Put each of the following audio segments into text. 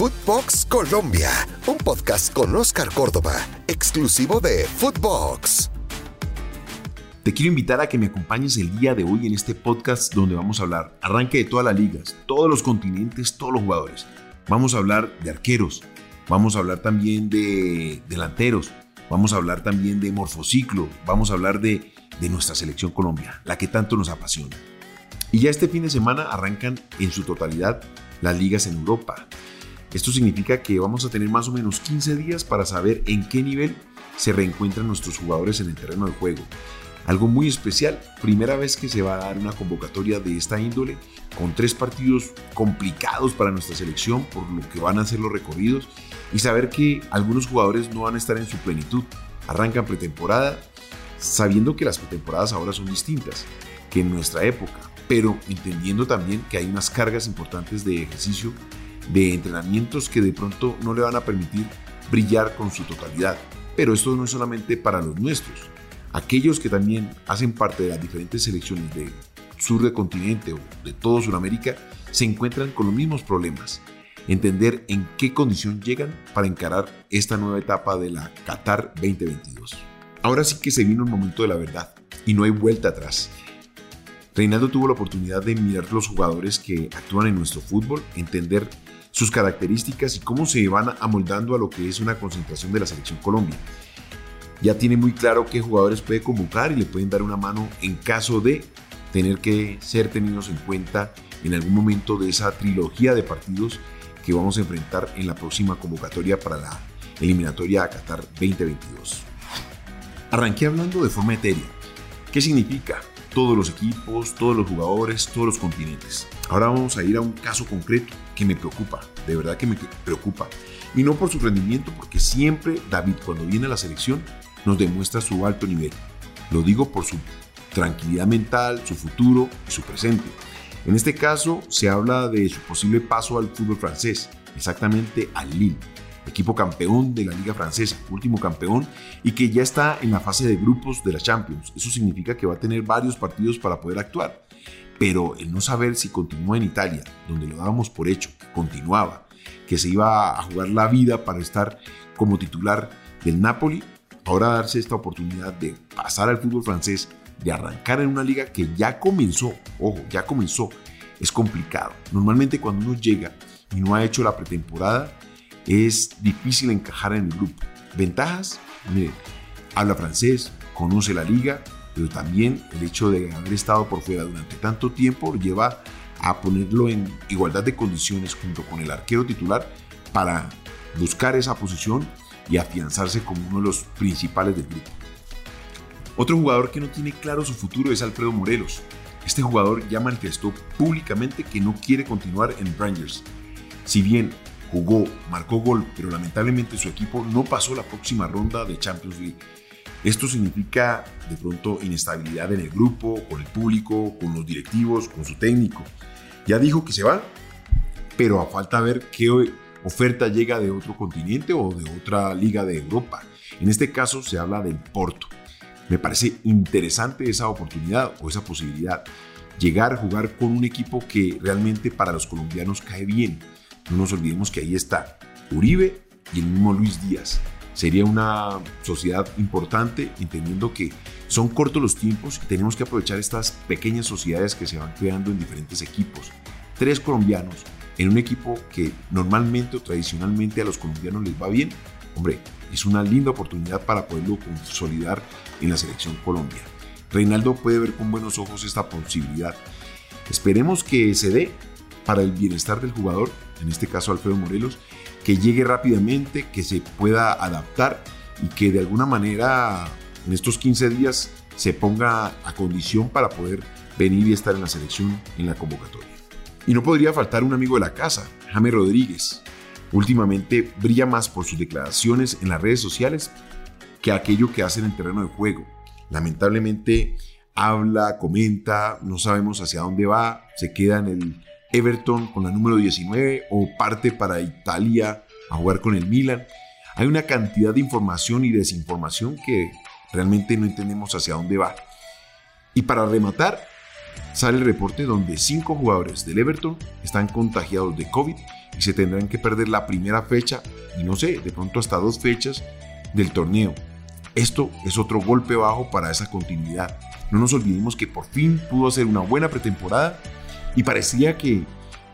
Footbox Colombia, un podcast con Oscar Córdoba, exclusivo de Footbox. Te quiero invitar a que me acompañes el día de hoy en este podcast donde vamos a hablar arranque de todas las ligas, todos los continentes, todos los jugadores. Vamos a hablar de arqueros, vamos a hablar también de delanteros, vamos a hablar también de morfociclo, vamos a hablar de, de nuestra selección Colombia, la que tanto nos apasiona. Y ya este fin de semana arrancan en su totalidad las ligas en Europa. Esto significa que vamos a tener más o menos 15 días para saber en qué nivel se reencuentran nuestros jugadores en el terreno de juego. Algo muy especial, primera vez que se va a dar una convocatoria de esta índole, con tres partidos complicados para nuestra selección por lo que van a ser los recorridos y saber que algunos jugadores no van a estar en su plenitud. Arrancan pretemporada sabiendo que las pretemporadas ahora son distintas que en nuestra época, pero entendiendo también que hay unas cargas importantes de ejercicio de entrenamientos que de pronto no le van a permitir brillar con su totalidad. Pero esto no es solamente para los nuestros. Aquellos que también hacen parte de las diferentes selecciones del sur del continente o de todo Sudamérica se encuentran con los mismos problemas. Entender en qué condición llegan para encarar esta nueva etapa de la Qatar 2022. Ahora sí que se vino un momento de la verdad y no hay vuelta atrás. Reinaldo tuvo la oportunidad de mirar los jugadores que actúan en nuestro fútbol, entender sus características y cómo se van amoldando a lo que es una concentración de la selección Colombia. Ya tiene muy claro qué jugadores puede convocar y le pueden dar una mano en caso de tener que ser tenidos en cuenta en algún momento de esa trilogía de partidos que vamos a enfrentar en la próxima convocatoria para la eliminatoria a Qatar 2022. Arranqué hablando de forma etérea. ¿Qué significa? Todos los equipos, todos los jugadores, todos los continentes. Ahora vamos a ir a un caso concreto que me preocupa, de verdad que me preocupa. Y no por su rendimiento, porque siempre David cuando viene a la selección nos demuestra su alto nivel. Lo digo por su tranquilidad mental, su futuro y su presente. En este caso se habla de su posible paso al fútbol francés, exactamente al Lille, equipo campeón de la liga francesa, último campeón, y que ya está en la fase de grupos de la Champions. Eso significa que va a tener varios partidos para poder actuar pero el no saber si continúa en Italia, donde lo dábamos por hecho, continuaba, que se iba a jugar la vida para estar como titular del Napoli, ahora darse esta oportunidad de pasar al fútbol francés, de arrancar en una liga que ya comenzó, ojo, ya comenzó, es complicado. Normalmente cuando uno llega y no ha hecho la pretemporada, es difícil encajar en el grupo. Ventajas, mire, habla francés, conoce la liga, pero también el hecho de haber estado por fuera durante tanto tiempo lleva a ponerlo en igualdad de condiciones junto con el arquero titular para buscar esa posición y afianzarse como uno de los principales del grupo. Otro jugador que no tiene claro su futuro es Alfredo Morelos. Este jugador ya manifestó públicamente que no quiere continuar en Rangers. Si bien jugó, marcó gol, pero lamentablemente su equipo no pasó la próxima ronda de Champions League esto significa de pronto inestabilidad en el grupo, con el público, con los directivos, con su técnico. Ya dijo que se va, pero a falta ver qué oferta llega de otro continente o de otra liga de Europa. En este caso se habla del Porto. Me parece interesante esa oportunidad o esa posibilidad. Llegar a jugar con un equipo que realmente para los colombianos cae bien. No nos olvidemos que ahí está Uribe y el mismo Luis Díaz sería una sociedad importante, entendiendo que son cortos los tiempos y tenemos que aprovechar estas pequeñas sociedades que se van creando en diferentes equipos. Tres colombianos en un equipo que normalmente o tradicionalmente a los colombianos les va bien, hombre, es una linda oportunidad para poderlo consolidar en la selección Colombia. Reinaldo puede ver con buenos ojos esta posibilidad. Esperemos que se dé para el bienestar del jugador, en este caso Alfredo Morelos, que llegue rápidamente, que se pueda adaptar y que de alguna manera en estos 15 días se ponga a condición para poder venir y estar en la selección en la convocatoria. Y no podría faltar un amigo de la casa, Jaime Rodríguez. Últimamente brilla más por sus declaraciones en las redes sociales que aquello que hace en el terreno de juego. Lamentablemente habla, comenta, no sabemos hacia dónde va, se queda en el Everton con la número 19 o parte para Italia a jugar con el Milan. Hay una cantidad de información y desinformación que realmente no entendemos hacia dónde va. Y para rematar, sale el reporte donde cinco jugadores del Everton están contagiados de COVID y se tendrán que perder la primera fecha y no sé, de pronto hasta dos fechas del torneo. Esto es otro golpe bajo para esa continuidad. No nos olvidemos que por fin pudo hacer una buena pretemporada y parecía que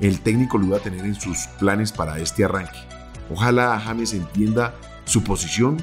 el técnico lo iba a tener en sus planes para este arranque. Ojalá James entienda su posición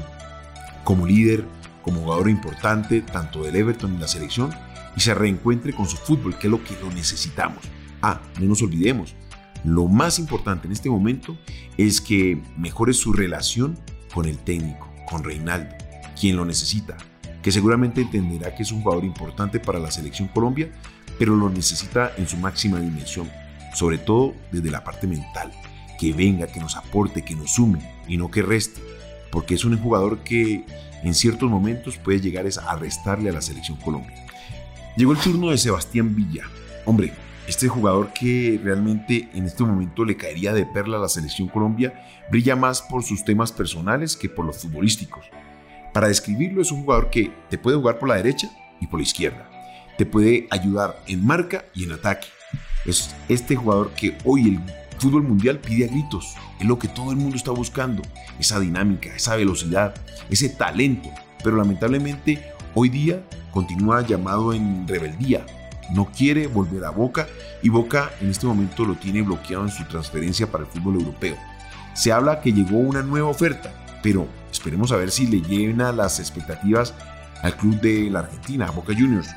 como líder, como jugador importante tanto del Everton y la selección y se reencuentre con su fútbol, que es lo que lo necesitamos. Ah, no nos olvidemos, lo más importante en este momento es que mejore su relación con el técnico, con Reinaldo, quien lo necesita, que seguramente entenderá que es un jugador importante para la selección Colombia, pero lo necesita en su máxima dimensión, sobre todo desde la parte mental, que venga, que nos aporte, que nos sume y no que reste, porque es un jugador que en ciertos momentos puede llegar a restarle a la selección Colombia. Llegó el turno de Sebastián Villa. Hombre, este jugador que realmente en este momento le caería de perla a la selección Colombia brilla más por sus temas personales que por los futbolísticos. Para describirlo es un jugador que te puede jugar por la derecha y por la izquierda. Te puede ayudar en marca y en ataque. Es este jugador que hoy el fútbol mundial pide a gritos. Es lo que todo el mundo está buscando. Esa dinámica, esa velocidad, ese talento. Pero lamentablemente hoy día continúa llamado en rebeldía. No quiere volver a Boca y Boca en este momento lo tiene bloqueado en su transferencia para el fútbol europeo. Se habla que llegó una nueva oferta, pero Esperemos a ver si le llena las expectativas al club de la Argentina, Boca Juniors.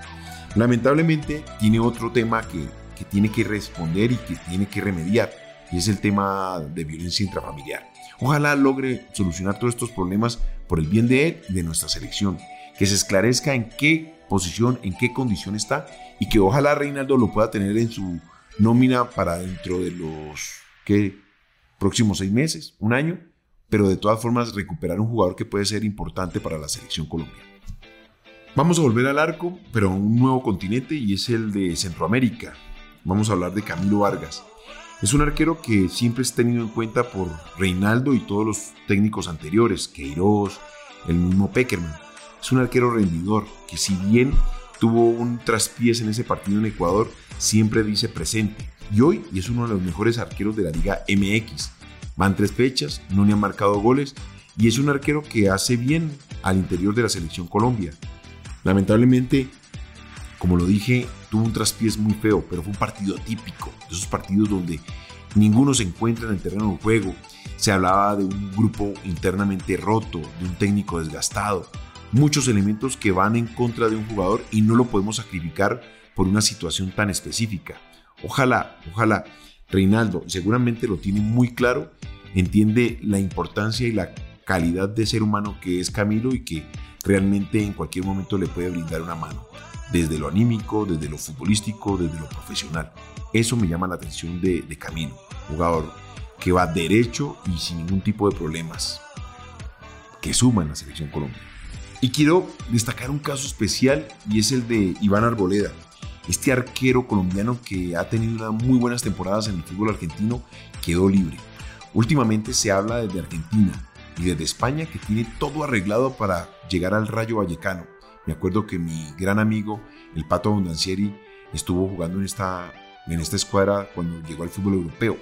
Lamentablemente tiene otro tema que, que tiene que responder y que tiene que remediar, y es el tema de violencia intrafamiliar. Ojalá logre solucionar todos estos problemas por el bien de él y de nuestra selección, que se esclarezca en qué posición, en qué condición está y que ojalá Reinaldo lo pueda tener en su nómina para dentro de los ¿qué? próximos seis meses, un año, pero de todas formas recuperar un jugador que puede ser importante para la selección colombiana. Vamos a volver al arco, pero a un nuevo continente y es el de Centroamérica. Vamos a hablar de Camilo Vargas. Es un arquero que siempre es tenido en cuenta por Reinaldo y todos los técnicos anteriores, Queiroz, el mismo Peckerman. Es un arquero rendidor que si bien tuvo un traspiés en ese partido en Ecuador, siempre dice presente. Y hoy es uno de los mejores arqueros de la Liga MX. Van tres fechas, no le han marcado goles y es un arquero que hace bien al interior de la selección Colombia. Lamentablemente, como lo dije, tuvo un traspiés muy feo, pero fue un partido típico, de esos partidos donde ninguno se encuentra en el terreno de juego. Se hablaba de un grupo internamente roto, de un técnico desgastado, muchos elementos que van en contra de un jugador y no lo podemos sacrificar por una situación tan específica. Ojalá, ojalá Reinaldo seguramente lo tiene muy claro, entiende la importancia y la calidad de ser humano que es Camilo y que realmente en cualquier momento le puede brindar una mano, desde lo anímico, desde lo futbolístico, desde lo profesional. Eso me llama la atención de, Camilo, jugador que va derecho y sin ningún tipo de problemas, que suma en la selección Colombia. Y quiero destacar un caso especial y es el de Iván Arboleda, este arquero colombiano que ha tenido unas muy buenas temporadas en el fútbol argentino quedó libre. Últimamente se habla desde Argentina y desde España que tiene todo arreglado para llegar al Rayo Vallecano. Me acuerdo que mi gran amigo, el Pato Abondancieri, estuvo jugando en esta, en esta escuadra cuando llegó al fútbol europeo.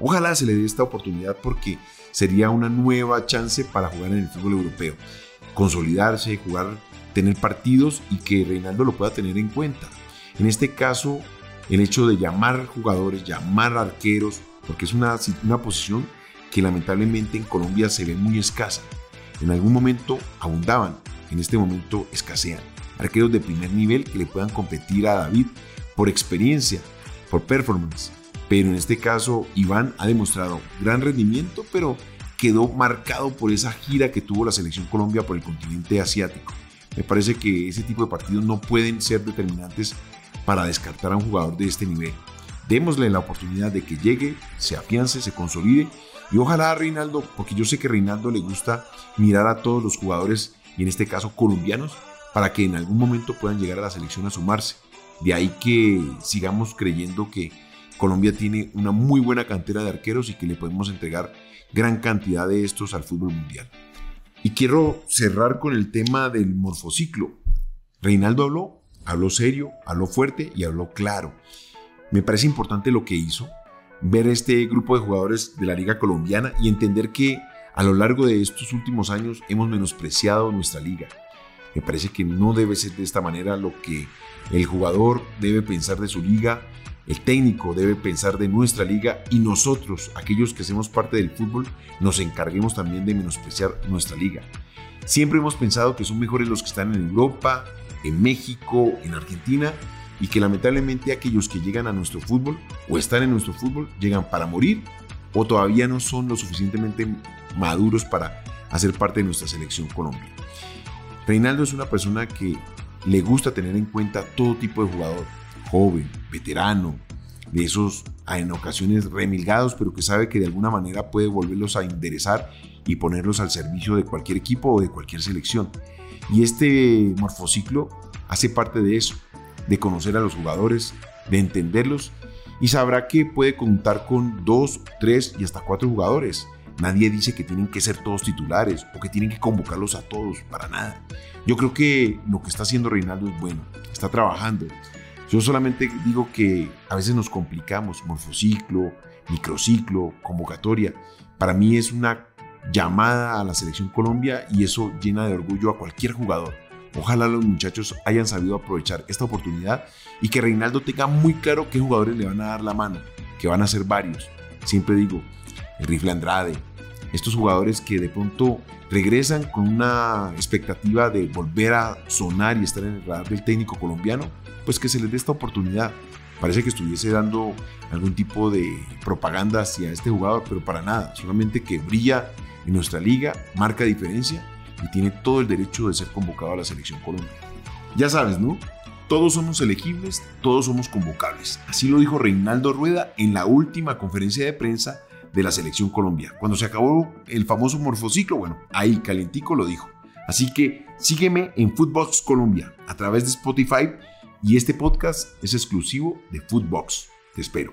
Ojalá se le dé esta oportunidad porque sería una nueva chance para jugar en el fútbol europeo. Consolidarse, jugar, tener partidos y que Reinaldo lo pueda tener en cuenta. En este caso, el hecho de llamar jugadores, llamar arqueros, porque es una, una posición que lamentablemente en Colombia se ve muy escasa. En algún momento abundaban, en este momento escasean. Arqueros de primer nivel que le puedan competir a David por experiencia, por performance. Pero en este caso Iván ha demostrado gran rendimiento, pero quedó marcado por esa gira que tuvo la selección Colombia por el continente asiático. Me parece que ese tipo de partidos no pueden ser determinantes para descartar a un jugador de este nivel. Démosle la oportunidad de que llegue, se afiance, se consolide y ojalá a Reinaldo, porque yo sé que a Reinaldo le gusta mirar a todos los jugadores y en este caso colombianos para que en algún momento puedan llegar a la selección a sumarse. De ahí que sigamos creyendo que Colombia tiene una muy buena cantera de arqueros y que le podemos entregar gran cantidad de estos al fútbol mundial. Y quiero cerrar con el tema del morfociclo. Reinaldo habló Habló serio, habló fuerte y habló claro. Me parece importante lo que hizo ver este grupo de jugadores de la liga colombiana y entender que a lo largo de estos últimos años hemos menospreciado nuestra liga. Me parece que no debe ser de esta manera lo que el jugador debe pensar de su liga, el técnico debe pensar de nuestra liga y nosotros, aquellos que hacemos parte del fútbol, nos encarguemos también de menospreciar nuestra liga. Siempre hemos pensado que son mejores los que están en Europa, en México, en Argentina y que lamentablemente aquellos que llegan a nuestro fútbol o están en nuestro fútbol llegan para morir o todavía no son lo suficientemente maduros para hacer parte de nuestra selección Colombia. Reinaldo es una persona que le gusta tener en cuenta todo tipo de jugador, joven, veterano, de esos en ocasiones remilgados, pero que sabe que de alguna manera puede volverlos a enderezar y ponerlos al servicio de cualquier equipo o de cualquier selección. Y este morfociclo hace parte de eso, de conocer a los jugadores, de entenderlos y sabrá que puede contar con dos, tres y hasta cuatro jugadores. Nadie dice que tienen que ser todos titulares o que tienen que convocarlos a todos, para nada. Yo creo que lo que está haciendo Reinaldo es bueno, está trabajando, yo solamente digo que a veces nos complicamos, morfociclo, microciclo, convocatoria. Para mí es una llamada a la selección Colombia y eso llena de orgullo a cualquier jugador. Ojalá los muchachos hayan sabido aprovechar esta oportunidad y que Reinaldo tenga muy claro qué jugadores le van a dar la mano, que van a ser varios. Siempre digo, el rifle Andrade, estos jugadores que de pronto regresan con una expectativa de volver a sonar y estar en el radar del técnico colombiano, pues que se les dé esta oportunidad. Parece que estuviese dando algún tipo de propaganda hacia este jugador, pero para nada, solamente que brilla en nuestra liga, marca diferencia y tiene todo el derecho de ser convocado a la selección Colombia. Ya sabes, ¿no? Todos somos elegibles, todos somos convocables. Así lo dijo Reinaldo Rueda en la última conferencia de prensa de la selección Colombia. Cuando se acabó el famoso morfociclo, bueno, ahí calentico lo dijo. Así que sígueme en Footbox Colombia a través de Spotify y este podcast es exclusivo de Footbox. Te espero.